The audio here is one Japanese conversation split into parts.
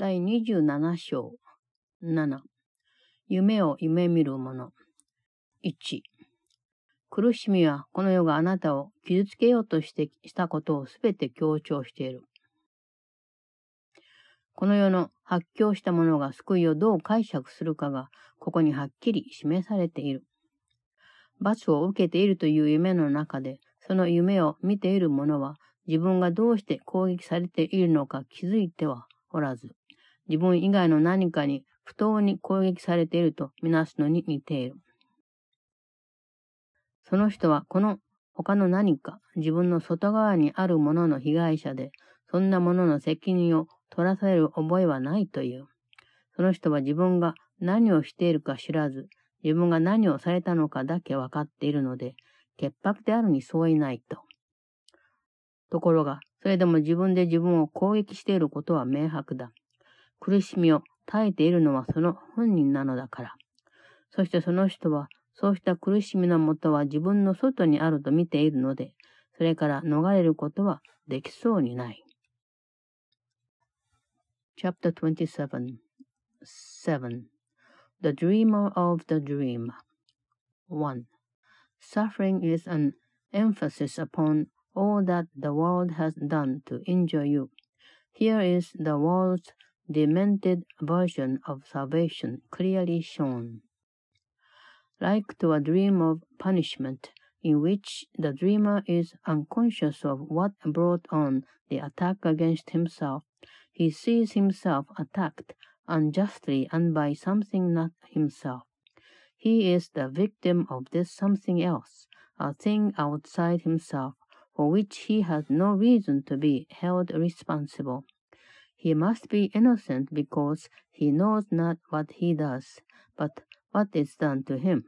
第27章。7夢を夢見る者。1苦しみはこの世があなたを傷つけようとしてしたことをすべて強調している。この世の発狂した者が救いをどう解釈するかがここにはっきり示されている。罰を受けているという夢の中で、その夢を見ている者は自分がどうして攻撃されているのか気づいてはおらず、自分以外の何かに不当に攻撃されているとみなすのに似ている。その人はこの他の何か自分の外側にあるものの被害者で、そんなものの責任を取らされる覚えはないという。その人は自分が何をしているか知らず、自分が何をされたのかだけ分かっているので、潔白であるに相違ないと。ところが、それでも自分で自分を攻撃していることは明白だ。苦しみを耐えているのはその本人なのだから。そしてその人は、そうした苦しみのもとは自分の外にあると見ているので、それから逃れることはできそうにない。Chapter 27 7 The Dreamer of the Dream 1. Suffering is an emphasis upon all that the world has done to injure you. Here is the world's demented version of salvation clearly shown. Like to a dream of punishment, in which the dreamer is unconscious of what brought on the attack against himself, he sees himself attacked unjustly and by something not himself. He is the victim of this something else, a thing outside himself, for which he has no reason to be held responsible. He must be innocent because he knows not what he does, but what is done to him.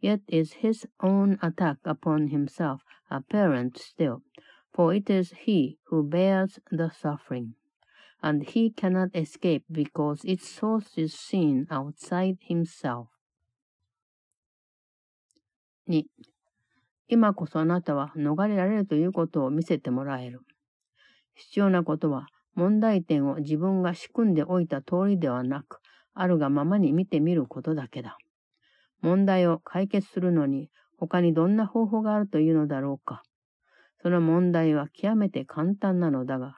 Yet is his own attack upon himself apparent still, for it is he who bears the suffering, and he cannot escape because its source is seen outside himself. 2. 今こそあなたは逃れられるということを見せてもらえる。必要なことは 問題点を自分が仕組んでおいた通りではなく、あるがままに見てみることだけだ。問題を解決するのに他にどんな方法があるというのだろうか。その問題は極めて簡単なのだが、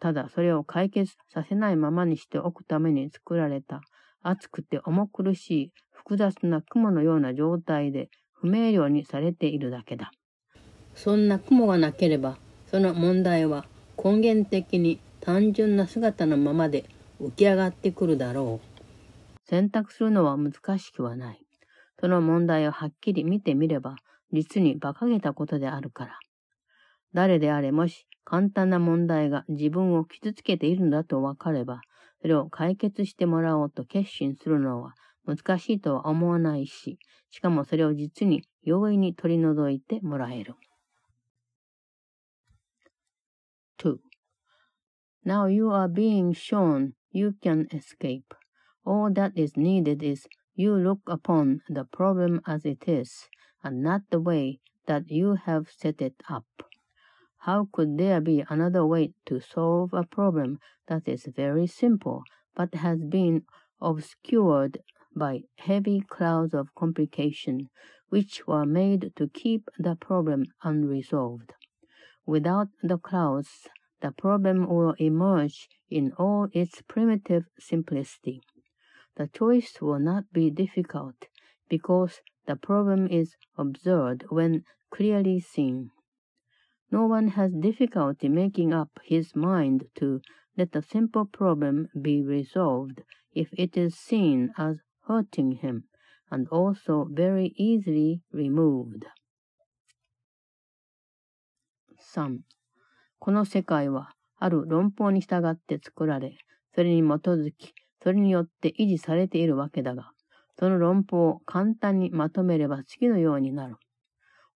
ただそれを解決させないままにしておくために作られた熱くて重苦しい複雑な雲のような状態で不明瞭にされているだけだ。そんな雲がなければ、その問題は根源的に単純な姿のままで浮き上がってくるだろう。選択するのは難しくはない。その問題をはっきり見てみれば、実に馬鹿げたことであるから。誰であれもし簡単な問題が自分を傷つけているんだとわかれば、それを解決してもらおうと決心するのは難しいとは思わないし、しかもそれを実に容易に取り除いてもらえる。Now you are being shown you can escape. All that is needed is you look upon the problem as it is, and not the way that you have set it up. How could there be another way to solve a problem that is very simple, but has been obscured by heavy clouds of complication, which were made to keep the problem unresolved? Without the clouds, the problem will emerge in all its primitive simplicity. The choice will not be difficult because the problem is observed when clearly seen. No one has difficulty making up his mind to let a simple problem be resolved if it is seen as hurting him and also very easily removed. 3. この世界はある論法に従って作られ、それに基づき、それによって維持されているわけだが、その論法を簡単にまとめれば次のようになる。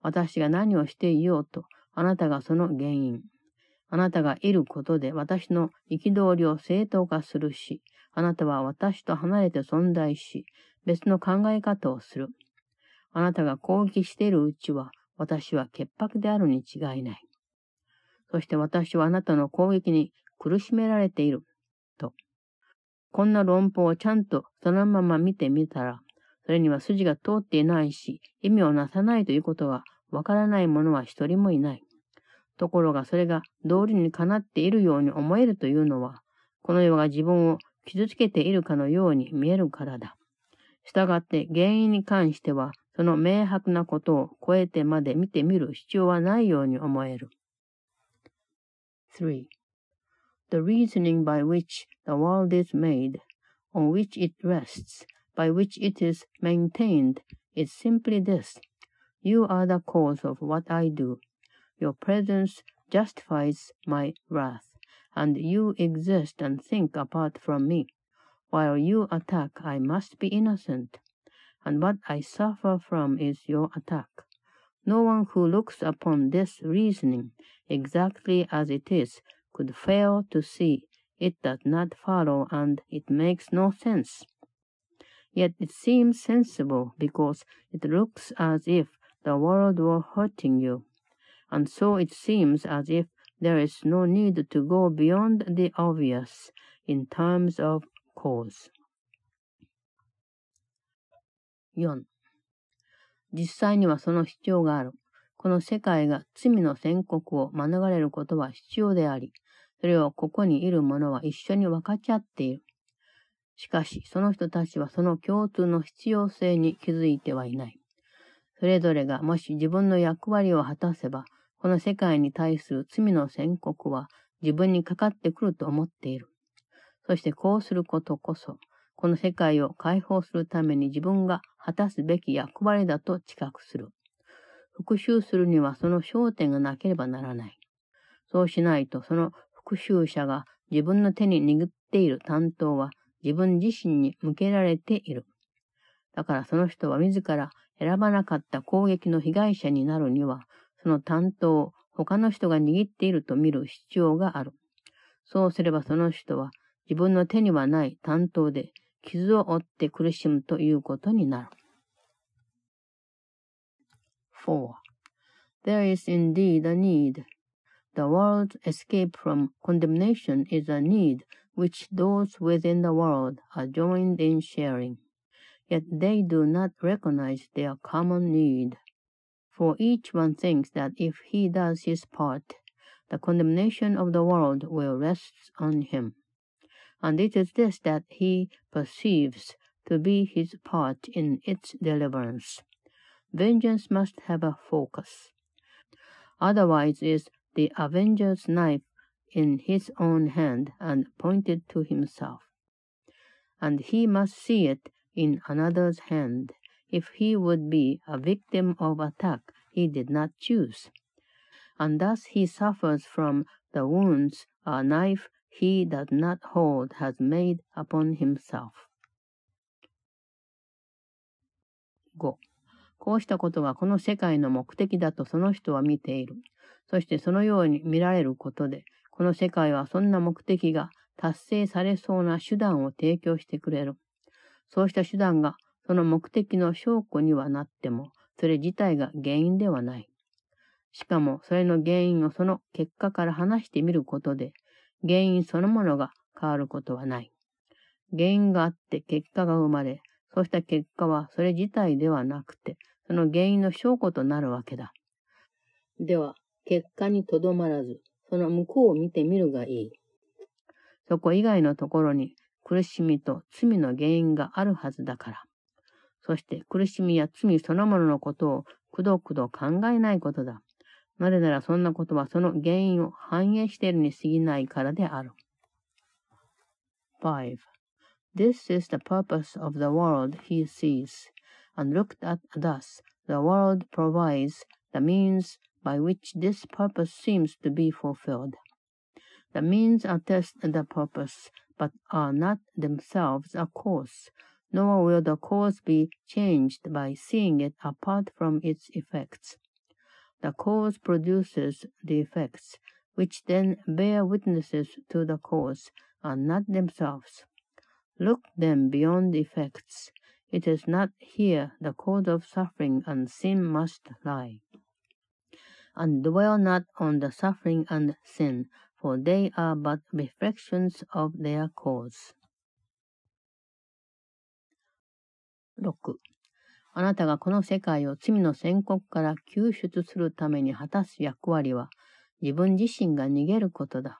私が何をしていようと、あなたがその原因。あなたがいることで私の憤りを正当化するし、あなたは私と離れて存在し、別の考え方をする。あなたが攻撃しているうちは、私は潔白であるに違いない。そして私はあなたの攻撃に苦しめられている。と。こんな論法をちゃんとそのまま見てみたら、それには筋が通っていないし、意味をなさないということがわからない者は一人もいない。ところがそれが道理にかなっているように思えるというのは、この世が自分を傷つけているかのように見えるからだ。したがって原因に関しては、その明白なことを超えてまで見てみる必要はないように思える。3. The reasoning by which the world is made, on which it rests, by which it is maintained, is simply this. You are the cause of what I do. Your presence justifies my wrath, and you exist and think apart from me. While you attack, I must be innocent, and what I suffer from is your attack. No one who looks upon this reasoning exactly as it is could fail to see it does not follow and it makes no sense. Yet it seems sensible because it looks as if the world were hurting you and so it seems as if there is no need to go beyond the obvious in terms of cause. 4. 実際にはその必要がある。この世界が罪の宣告を免れることは必要であり、それをここにいる者は一緒に分かち合っている。しかし、その人たちはその共通の必要性に気づいてはいない。それぞれがもし自分の役割を果たせば、この世界に対する罪の宣告は自分にかかってくると思っている。そしてこうすることこそ、この世界を解放するために自分が果たすべき役割だと知覚する。復讐するにはその焦点がなければならない。そうしないとその復讐者が自分の手に握っている担当は自分自身に向けられている。だからその人は自ら選ばなかった攻撃の被害者になるには、その担当を他の人が握っていると見る必要がある。そうすればその人は自分の手にはない担当で傷を負って苦しむということになる。4. There is indeed a need. The world's escape from condemnation is a need which those within the world are joined in sharing. Yet they do not recognize their common need. For each one thinks that if he does his part, the condemnation of the world will rest on him. And it is this that he perceives to be his part in its deliverance. Vengeance must have a focus. Otherwise is the avenger's knife in his own hand and pointed to himself. And he must see it in another's hand if he would be a victim of attack he did not choose. And thus he suffers from the wounds a knife he does not hold has made upon himself. 5. こうしたことがこの世界の目的だとその人は見ている。そしてそのように見られることで、この世界はそんな目的が達成されそうな手段を提供してくれる。そうした手段がその目的の証拠にはなっても、それ自体が原因ではない。しかも、それの原因をその結果から話してみることで、原因そのものが変わることはない。原因があって結果が生まれ、そうした結果はそれ自体ではなくて、その原因の証拠となるわけだ。では、結果にとどまらず、その向こうを見てみるがいい。そこ以外のところに苦しみと罪の原因があるはずだから。そして苦しみや罪そのもののことをくどくど考えないことだ。なぜならそんなことはその原因を反映しているに過ぎないからである。5. This is the purpose of the world he sees, and looked at thus, the world provides the means by which this purpose seems to be fulfilled. The means attest the purpose, but are not themselves a cause, nor will the cause be changed by seeing it apart from its effects. The cause produces the effects, which then bear witnesses to the cause, and not themselves. Look then beyond effects. It is not here the cause of suffering and sin must lie. And dwell not on the suffering and sin, for they are but reflections of their cause. 6. あなたがこの世界を罪の宣告から救出するために果たす役割は、自分自身が逃げることだ。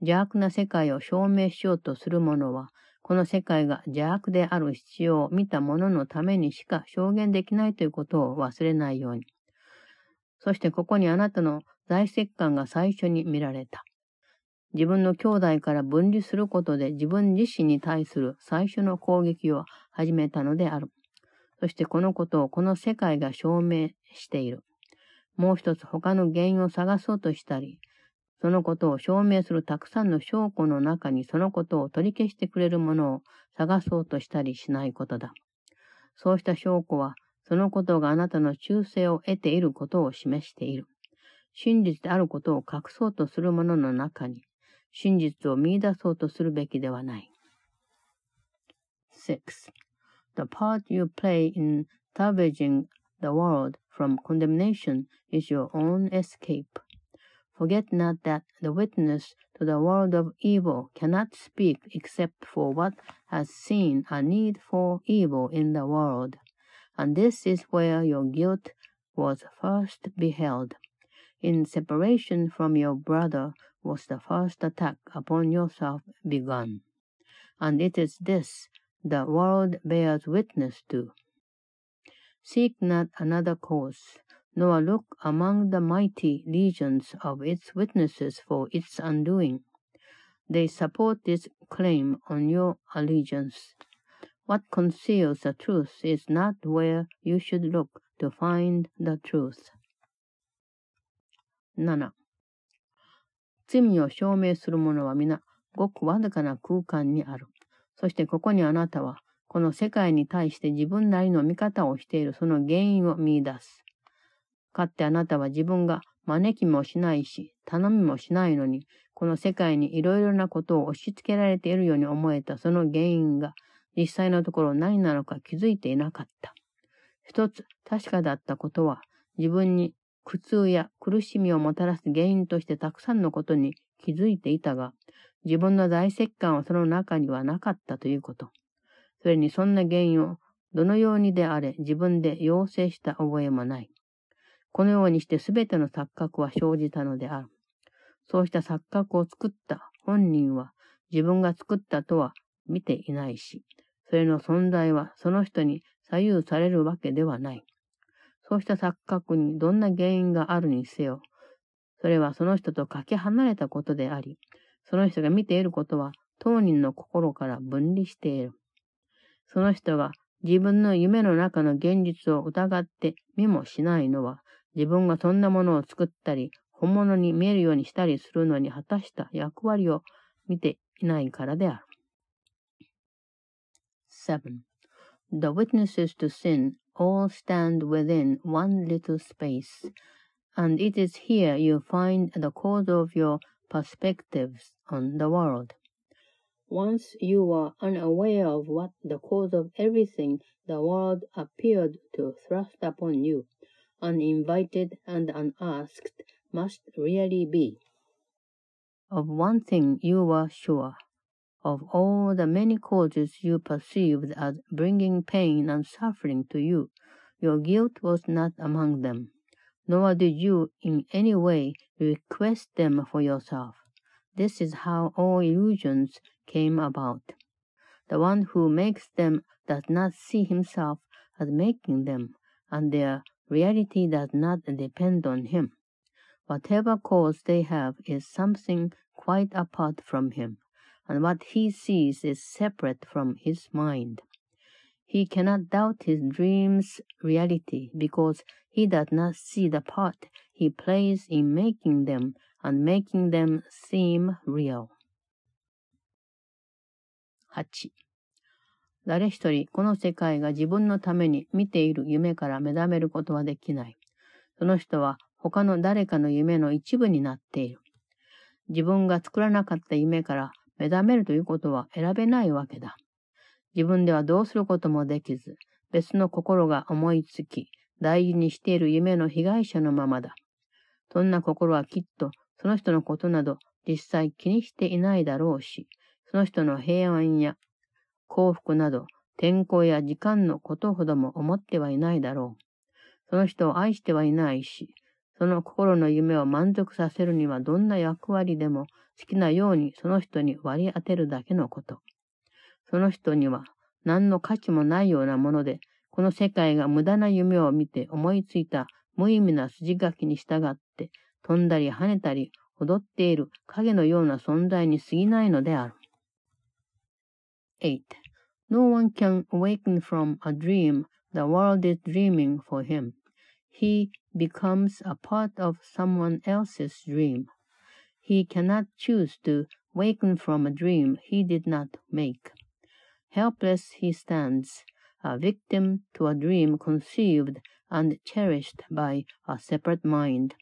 邪悪な世界を証明しようとする者は、この世界が邪悪である必要を見た者のためにしか証言できないということを忘れないように。そしてここにあなたの在石感が最初に見られた。自分の兄弟から分離することで自分自身に対する最初の攻撃を始めたのである。そしてこのことをこの世界が証明している。もう一つ他の原因を探そうとしたり、そのことを証明するたくさんの証拠の中にそのことを取り消してくれるものを探そうとしたりしないことだ。そうした証拠は、そのことがあなたの忠誠を得ていることを示している。真実であることを隠そうとする者の中に、真実を見出そうとするべきではない。6. The part you play in salvaging the world from condemnation is your own escape. Forget not that the witness to the world of evil cannot speak except for what has seen a need for evil in the world, and this is where your guilt was first beheld. In separation from your brother was the first attack upon yourself begun, and it is this the world bears witness to. Seek not another cause, nor look among the mighty legions of its witnesses for its undoing. They support this claim on your allegiance. What conceals the truth is not where you should look to find the truth. 7. 罪を証明する者は皆、ごくわずかな空間にある。 そしてここにあなたは、この世界に対して自分なりの見方をしているその原因を見出す。かってあなたは自分が招きもしないし、頼みもしないのに、この世界にいろいろなことを押し付けられているように思えたその原因が、実際のところ何なのか気づいていなかった。一つ確かだったことは、自分に苦痛や苦しみをもたらす原因としてたくさんのことに気づいていたが、自分の大石感はその中にはなかったということ。それにそんな原因をどのようにであれ自分で要請した覚えもない。このようにしてすべての錯覚は生じたのである。そうした錯覚を作った本人は自分が作ったとは見ていないし、それの存在はその人に左右されるわけではない。そうした錯覚にどんな原因があるにせよ、それはその人とかけ離れたことであり、その人が見ていることは当人の心から分離している。その人が自分の夢の中の現実を疑って見もしないのは、自分がそんなものを作ったり、本物に見えるようにしたりするのに果たした役割を見ていないからである。7. The witnesses to sin all stand within one little space, and it is here you find the cause of your perspectives on the world. Once you were unaware of what the cause of everything the world appeared to thrust upon you, uninvited and unasked, must really be. Of one thing you were sure. Of all the many causes you perceived as bringing pain and suffering to you, your guilt was not among them, nor did you in any way request them for yourself. This is how all illusions came about. The one who makes them does not see himself as making them, and their reality does not depend on him. Whatever cause they have is something quite apart from him, and what he sees is separate from his mind. He cannot doubt his dream's reality because he does not see the part he plays in making them and making them seem real. 8. 誰一人この世界が自分のために見ている夢から目覚めることはできない。その人は他の誰かの夢の一部になっている。自分が作らなかった夢から目覚めるということは選べないわけだ。自分ではどうすることもできず、別の心が思いつき、大事にしている夢の被害者のままだ。そんな心はきっとその人のことなど実際気にしていないだろうし、その人の平安や幸福など天候や時間のことほども思ってはいないだろう。その人を愛してはいないし、その心の夢を満足させるにはどんな役割でも好きなようにその人に割り当てるだけのこと。その人には何の価値もないようなもので、この世界が無駄な夢を見て思いついた無意味な筋書きに従って飛んだり跳ねたり踊っている影のような存在に過ぎないのである。8. No one can awaken from a dream the world is dreaming for him. He becomes a part of someone else's dream. He cannot choose to waken from a dream he did not make. Helpless he stands, a victim to a dream conceived and cherished by a separate mind.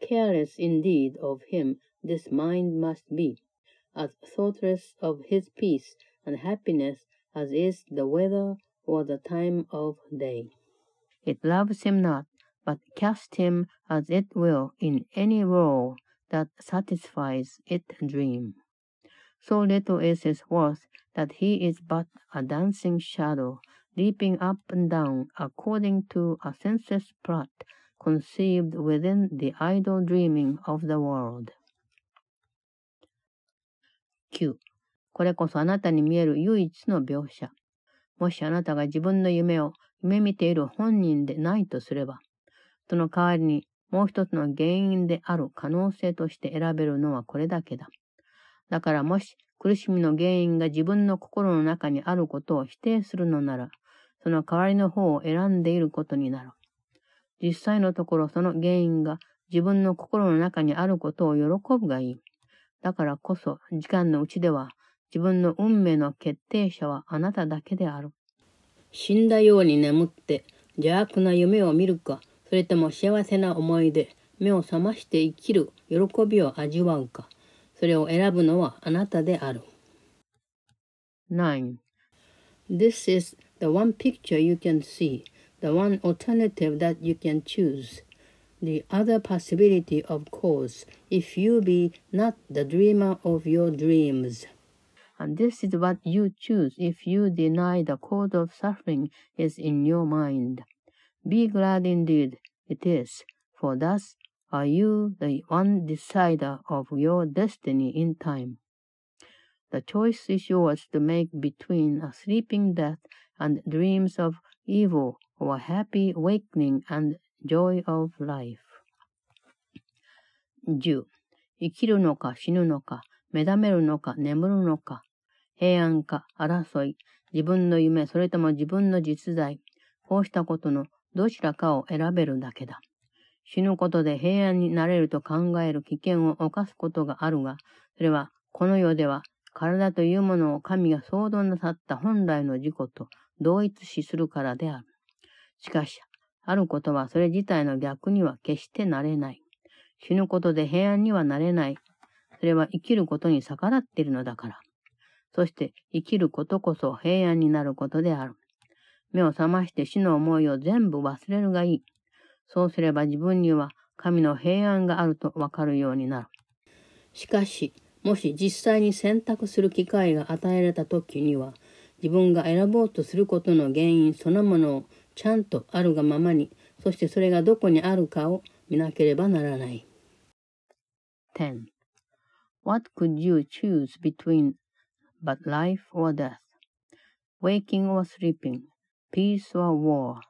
Careless indeed of him this mind must be, as thoughtless of his peace and happiness as is the weather or the time of day. It loves him not, but casts him as it will in any role that satisfies its dream. So little is his worth that he is but a dancing shadow, leaping up and down according to a senseless plot conceived within the idle dreaming of the world. 9. これこそあなたに見える唯一の描写。もしあなたが自分の夢を夢見ている本人でないとすれば、その代わりにもう一つの原因である可能性として選べるのはこれだけだ。だからもし苦しみの原因が自分の心の中にあることを否定するのなら、その代わりの方を選んでいることになる。実際のところその原因が自分の心の中にあることを喜ぶがいい。だからこそ時間のうちでは自分の運命の決定者はあなただけである。死んだように眠って邪悪な夢を見るか、それとも幸せな思いで目を覚まして生きる喜びを味わうか、それを選ぶのはあなたである。9. This is the one picture you can see, the one alternative that you can choose. The other possibility, of course, if you be not the dreamer of your dreams. And this is what you choose if you deny the cause of suffering is in your mind. Be glad indeed it is, for thus are you the one decider of your destiny in time. The choice is yours to make between a sleeping death and dreams of evil or a happy awakening and joy of life. 10. 生きるのか死ぬのか、目覚めるのか眠るのか、平安か争い、自分の夢、それとも自分の実在、こうしたことのどちらかを選べるだけだ。死ぬことで平安になれると考える危険を犯すことがあるが、それはこの世では体というものを神が創造なさった本来の自己と同一視するからである。しかし、あることはそれ自体の逆には決してなれない。死ぬことで平安にはなれない。それは生きることに逆らっているのだから。そして生きることこそ平安になることである。目を覚まして死の思いを全部忘れるがいい。そうすれば自分には神の平安があるとわかるようになる。しかし、もし実際に選択する機会が与えられた時には、自分が選ぼうとすることの原因そのものをちゃんとあるがままに、そしてそれがどこにあるかを見なければならない。10. What could you choose between but life or death? Waking or sleeping? peace or war,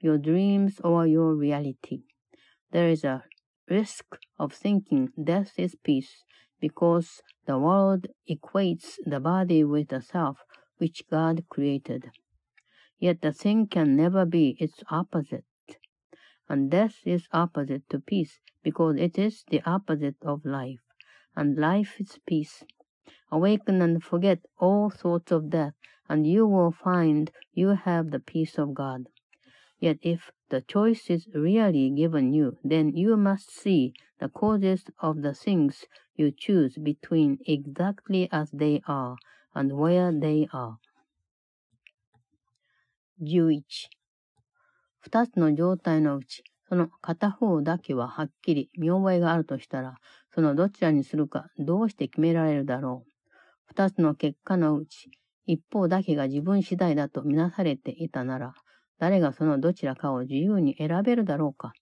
your dreams or your reality. There is a risk of thinking death is peace because the world equates the body with the self which God created. Yet the thing can never be its opposite. And death is opposite to peace because it is the opposite of life, and life is peace. Awaken and forget all thoughts of death and you will find you have the peace of God. Yet if the choice is really given you, then you must see the causes of the things you choose between exactly as they are and where they are. 11. 二つの状態のうち、その片方だけははっきり見覚えがあるとしたら、そのどちらにするかどうして決められるだろう。二つの結果のうち、一方だけが自分次第だとみなされていたなら、誰がそのどちらかを自由に選べるだろうか。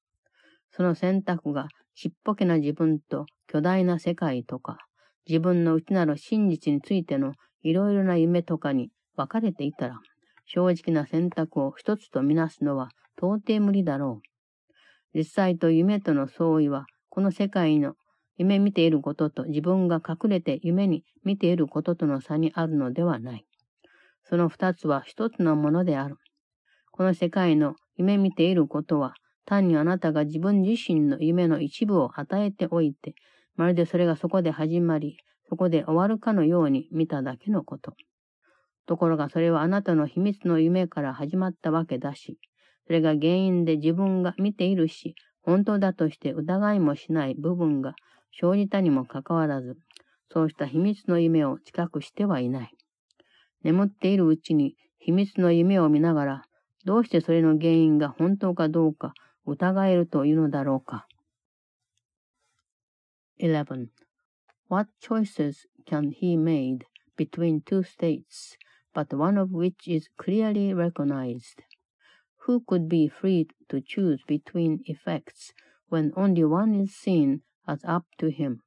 その選択がちっぽけな自分と巨大な世界とか、自分の内なる真実についてのいろいろな夢とかに分かれていたら、正直な選択を一つとみなすのは到底無理だろう。実際と夢との相違は、この世界の夢見ていることと自分が隠れて夢に見ていることとの差にあるのではない。その二つは一つのものである。この世界の夢見ていることは、単にあなたが自分自身の夢の一部を与えておいて、まるでそれがそこで始まり、そこで終わるかのように見ただけのこと。ところがそれはあなたの秘密の夢から始まったわけだし、それが原因で自分が見ているし、本当だとして疑いもしない部分が生じたにもかかわらず、そうした秘密の夢を近くしてはいない。眠っているうちに秘密の夢を見ながら、どうしてそれの原因が本当かどうか疑えるというのだろうか。11. What choices can he made between two states, but one of which is clearly recognized? Who could be free to choose between effects when only one is seen as up to him?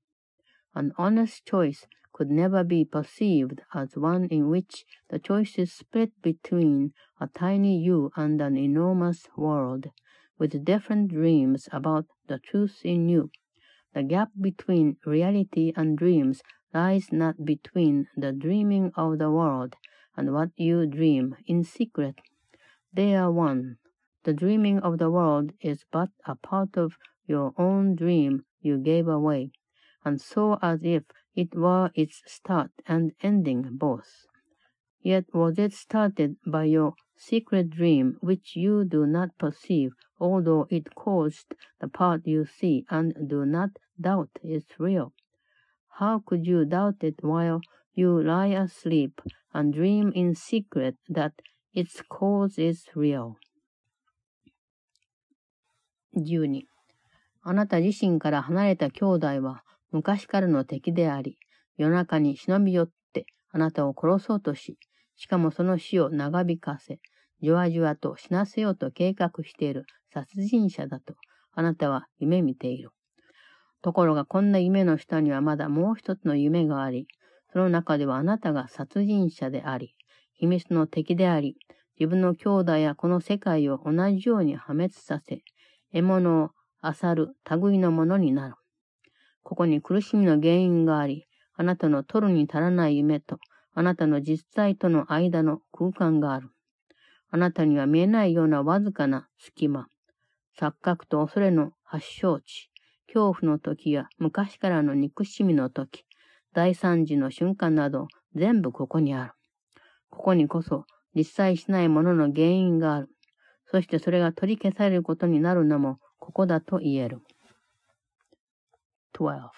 An honest choice could never be perceived as one in which the choice is split between a tiny you and an enormous world, with different dreams about the truth in you. The gap between reality and dreams lies not between the dreaming of the world and what you dream in secret. They are one. The dreaming of the world is but a part of your own dream you gave away, and so as if it were its start and ending both. Yet was it started by your secret dream which you do not perceive, although it caused the part you see and do not doubt is real. How could you doubt it while you lie asleep and dream in secret that its cause is real? 12. あなた自身から離れた兄弟は 昔からの敵であり、夜中に忍び寄ってあなたを殺そうとし、しかもその死を長引かせ、じわじわと死なせようと計画している殺人者だとあなたは夢見ている。ところがこんな夢の下にはまだもう一つの夢があり、その中ではあなたが殺人者であり、秘密の敵であり、自分の兄弟やこの世界を同じように破滅させ、獲物を漁る類のものになる。ここに苦しみの原因があり、あなたの取るに足らない夢と、あなたの実際との間の空間がある。あなたには見えないようなわずかな隙間、錯覚と恐れの発祥地、恐怖の時や昔からの憎しみの時、大惨事の瞬間など全部ここにある。ここにこそ実際しないものの原因がある。そしてそれが取り消されることになるのもここだと言える。12.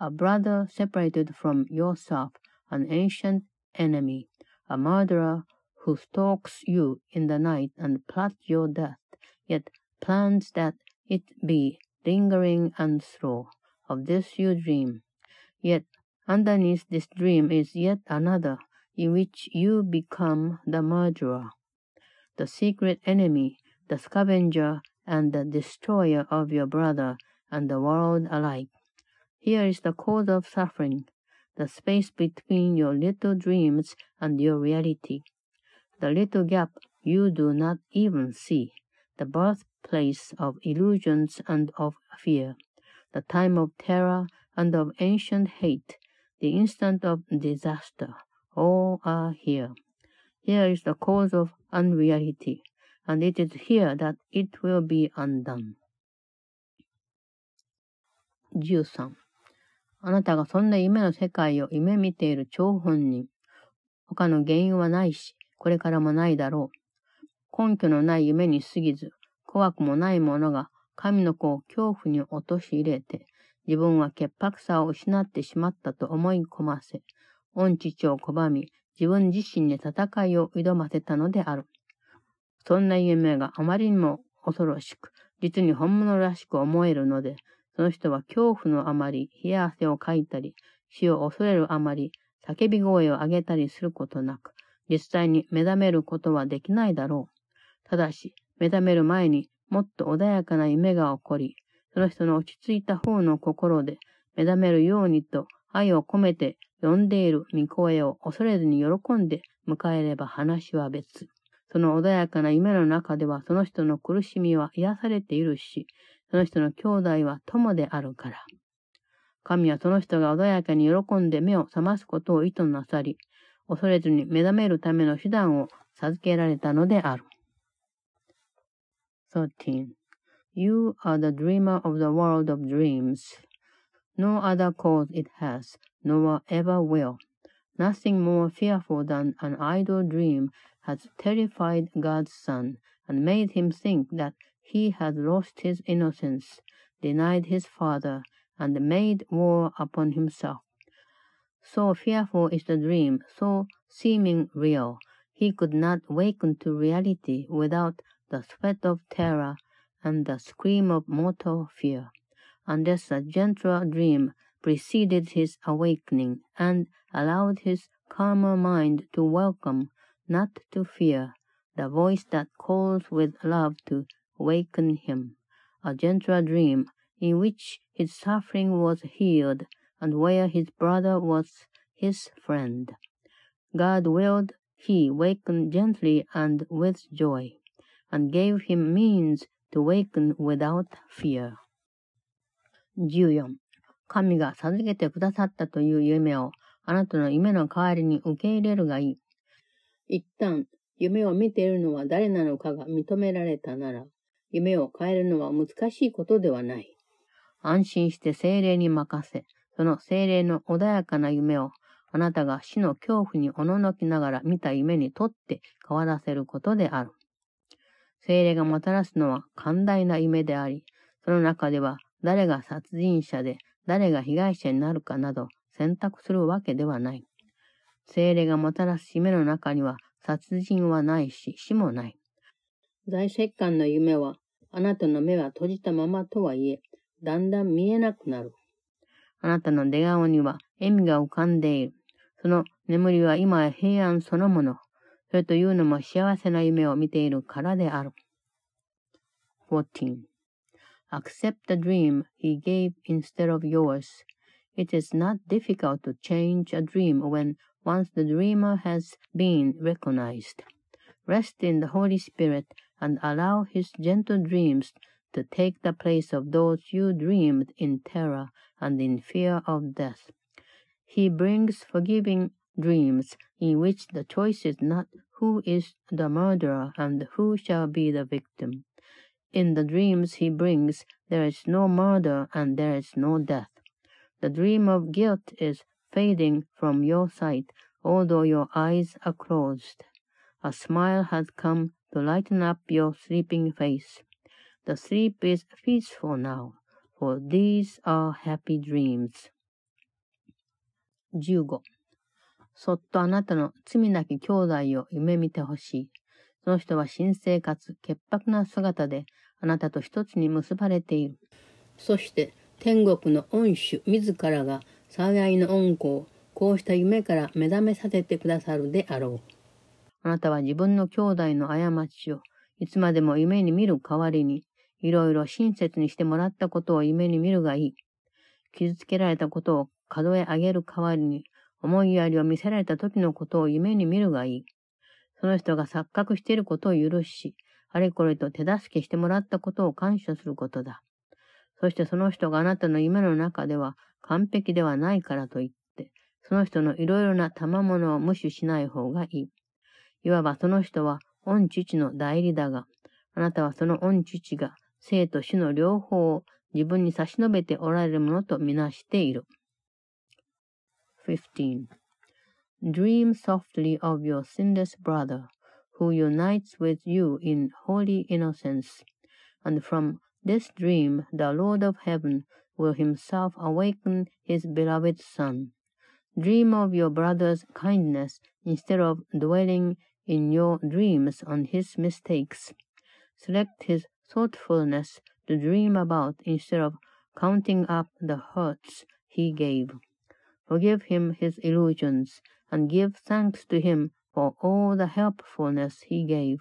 A brother separated from yourself, an ancient enemy, a murderer who stalks you in the night and plots your death, yet plans that it be lingering and slow. Of this you dream. Yet underneath this dream is yet another, in which you become the murderer, the secret enemy, the scavenger, and the destroyer of your brother and the world alike. Here is the cause of suffering, the space between your little dreams and your reality, the little gap you do not even see, the birthplace of illusions and of fear, the time of terror and of ancient hate, the instant of disaster, all are here. Here is the cause of unreality, and it is here that it will be undone. 13. あなたがそんな夢の世界を夢見ている張本人。他の原因はないし、これからもないだろう。根拠のない夢に過ぎず、怖くもないものが神の子を恐怖に陥れて、自分は潔白さを失ってしまったと思い込ませ、御父を拒み、自分自身に戦いを挑ませたのである。そんな夢があまりにも恐ろしく、実に本物らしく思えるので、その人は恐怖のあまり冷や汗をかいたり、死を恐れるあまり叫び声を上げたりすることなく、実際に目覚めることはできないだろう。ただし、目覚める前にもっと穏やかな夢が起こり、その人の落ち着いた方の心で目覚めるようにと愛を込めて呼んでいる御声を恐れずに喜んで迎えれば話は別。その穏やかな夢の中ではその人の苦しみは癒されているし、その人の兄弟は友であるから。神はその人が穏やかに喜んで目を覚ますことを意図なさり、恐れずに目覚めるための手段を授けられたのである。13. You are the dreamer of the world of dreams. No other cause it has, nor ever will. Nothing more fearful than an idle dream has terrified God's Son, and made him think that he had lost his innocence, denied his Father, and made war upon himself. So fearful is the dream, so seeming real, he could not waken to reality without the sweat of terror and the scream of mortal fear, unless a gentler dream preceded his awakening and allowed his calmer mind to welcome, not to fear, the voice that calls with love to waken him, a gentler dream in which his suffering was healed and where his brother was his friend. God willed he waken gently and with joy, and gave him means to waken without fear. 14. 神が授けてくださったという夢をあなたの夢の代わりに受け入れるがいい。一旦、夢を見ているのは誰なのかが認められたなら、 夢を変えるのは難しいことではない。安心して精霊に任せ、その精霊の穏やかな夢をあなたが死の恐怖におののきながら見た夢にとって変わらせることである。精霊がもたらすのは寛大な夢であり、その中では誰が殺人者で誰が被害者になるかなど選択するわけではない。精霊がもたらす夢の中には殺人はないし死もない。大石棺の夢はあなたの目は閉じたままとはいえ、だんだん見えなくなる。あなたの出顔には笑みが浮かんでいる。その眠りは今や平安そのもの。それというのも幸せな夢を見ているからである。14. Accept the dream he gave instead of yours. It is not difficult to change a dream when once the dreamer has been recognized. Rest in the Holy Spirit and allow his gentle dreams to take the place of those you dreamed in terror and in fear of death. He brings forgiving dreams in which the choice is not who is the murderer and who shall be the victim. In the dreams he brings, there is no murder and there is no death. The dream of guilt is fading from your sight, although your eyes are closed. A smile has come to lighten up your sleeping face. The sleep is peaceful now, for these are happy dreams. 15. そっとあなたの罪なき兄弟を夢見てほしい。その人は神聖かつ潔白な姿であなたと一つに結ばれている。そして天国の恩主自らが幸いの恩子をこうした夢から目覚めさせてくださるであろう。あなたは自分の兄弟の過ちをいつまでも夢に見る代わりにいろいろ親切にしてもらったことを夢に見るがいい。傷つけられたことを数え上げる代わりに、思いやりを見せられた時のことを夢に見るがいい。その人が錯覚していることを許し、あれこれと手助けしてもらったことを感謝することだ。そしてその人があなたの夢の中では完璧ではないからといって、その人のいろいろな賜物を無視しない方がいい。いわばその人は御父の代理だが、あなたはその御父が生と死の両方を自分に差し伸べておられるものとみなしている。15. Dream softly of your sinless brother, who unites with you in holy innocence, and from this dream the Lord of heaven will himself awaken his beloved Son. Dream of your brother's kindness instead of dwelling in your dreams on his mistakes. Select his thoughtfulness to dream about instead of counting up the hurts he gave. Forgive him his illusions, and give thanks to him for all the helpfulness he gave.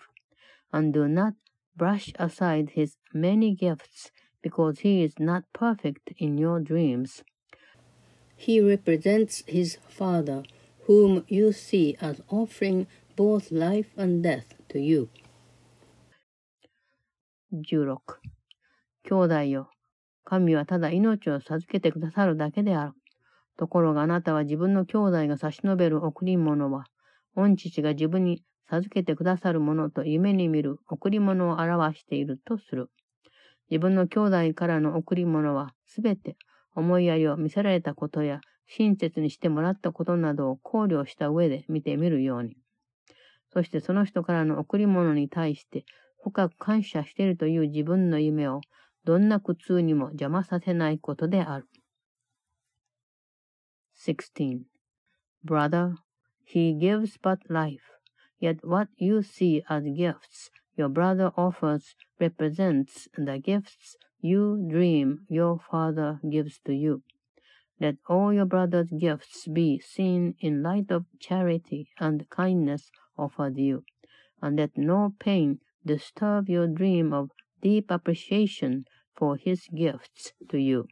And do not brush aside his many gifts because he is not perfect in your dreams. He represents his Father, whom you see as offering both life and death to you. 16. 兄弟よ、神はただ命を授けてくださるだけである。ところがあなたは自分の兄弟が差し伸べる贈り物は、御父が自分に授けてくださるものと夢に見る贈り物を表しているとする。自分の兄弟からの贈り物はすべて思いやりを見せられたことや親切にしてもらったことなどを考慮した上で見てみるように。そしてその人からの贈り物に対して深く感謝しているという自分の夢をどんな苦痛にも邪魔させないことである。16. Brother, he gives but life, yet what you see as gifts your brother offers represents the gifts you dream your father gives to you. Let all your brother's gifts be seen in light of charity and kindness offered you, and let no pain disturb your dream of deep appreciation for his gifts to you.